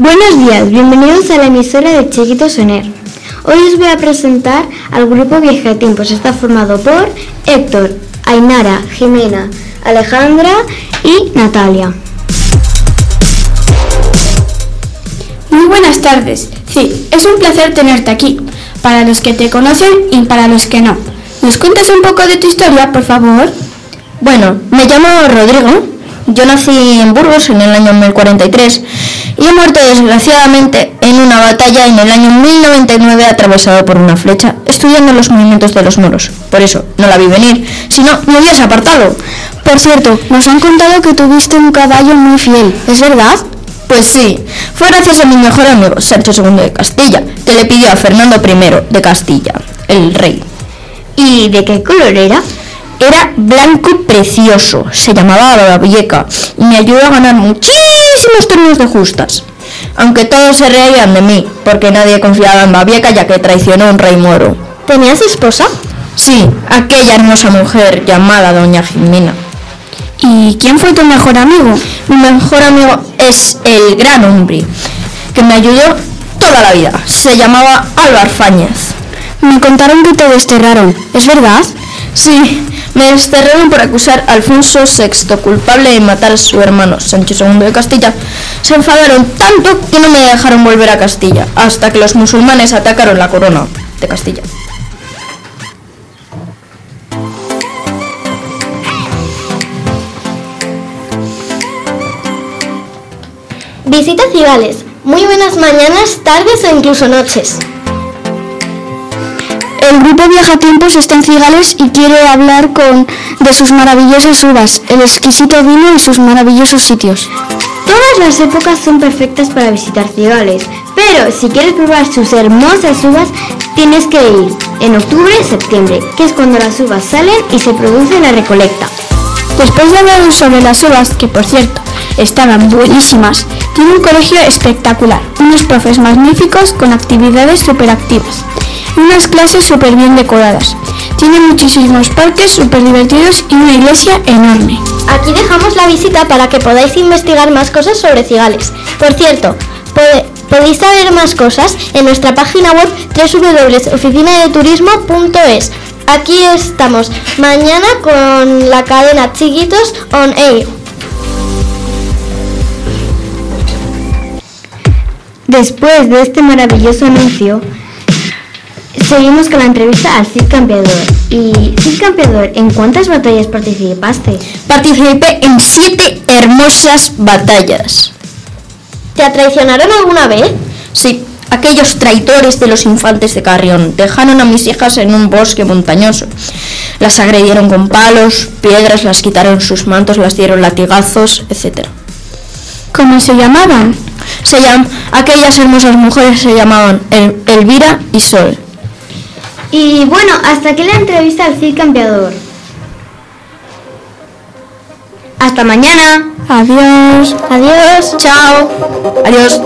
Buenos días, bienvenidos a la emisora de Chiquito Soner. Hoy os voy a presentar al grupo Vieja Tiempos. Está formado por Héctor, Ainara, Jimena, Alejandra y Natalia. Muy buenas tardes. Sí, es un placer tenerte aquí, para los que te conocen y para los que no. ¿Nos cuentas un poco de tu historia, por favor? Bueno, me llamo Rodrigo. Yo nací en Burgos en el año 1043 y he muerto desgraciadamente en una batalla en el año 1099 atravesado por una flecha, estudiando los movimientos de los moros. Por eso, no la vi venir, si no, me hubieras apartado. Por cierto, nos han contado que tuviste un caballo muy fiel, ¿es verdad? Pues sí, fue gracias a mi mejor amigo, Sancho II de Castilla, que le pidió a Fernando I de Castilla, el rey. ¿Y de qué color era? Era blanco precioso, se llamaba Babieca y me ayudó a ganar muchísimos torneos de justas. Aunque todos se reían de mí, porque nadie confiaba en Babieca ya que traicionó a un rey moro. ¿Tenías esposa? Sí, aquella hermosa mujer llamada Doña Jimena. ¿Y quién fue tu mejor amigo? Mi mejor amigo es el gran hombre, que me ayudó toda la vida. Se llamaba Álvaro Fáñez. Me contaron que te desterraron, ¿es verdad? Sí, me desterraron por acusar a Alfonso VI culpable de matar a su hermano Sancho II de Castilla. Se enfadaron tanto que no me dejaron volver a Castilla, hasta que los musulmanes atacaron la corona de Castilla. Visita Cigales. Muy buenas mañanas, tardes o incluso noches. El grupo Viaja Tiempos está en Cigales y quiere hablar con de sus maravillosas uvas, el exquisito vino y sus maravillosos sitios. Todas las épocas son perfectas para visitar Cigales, pero si quieres probar sus hermosas uvas, tienes que ir en octubre septiembre, que es cuando las uvas salen y se produce la recolecta. Después de hablar sobre las uvas, que por cierto estaban buenísimas, tiene un colegio espectacular, unos profes magníficos con actividades superactivas unas clases súper bien decoradas. Tiene muchísimos parques súper divertidos y una iglesia enorme. Aquí dejamos la visita para que podáis investigar más cosas sobre Cigales. Por cierto, podéis saber más cosas en nuestra página web www.oficinadeturismo.es. Aquí estamos mañana con la cadena Chiquitos on Air. Después de este maravilloso anuncio, Seguimos con la entrevista al Cid Campeador. Y Cid Campeador, ¿en cuántas batallas participaste? Participé en siete hermosas batallas. ¿Te traicionaron alguna vez? Sí, aquellos traidores de los infantes de Carrión dejaron a mis hijas en un bosque montañoso. Las agredieron con palos, piedras, las quitaron sus mantos, las dieron latigazos, etc. ¿Cómo se llamaban? Se llaman, aquellas hermosas mujeres se llamaban Elvira y Sol. Y bueno, hasta aquí la entrevista al Cid Campeador. Hasta mañana. Adiós. Adiós. Chao. Adiós.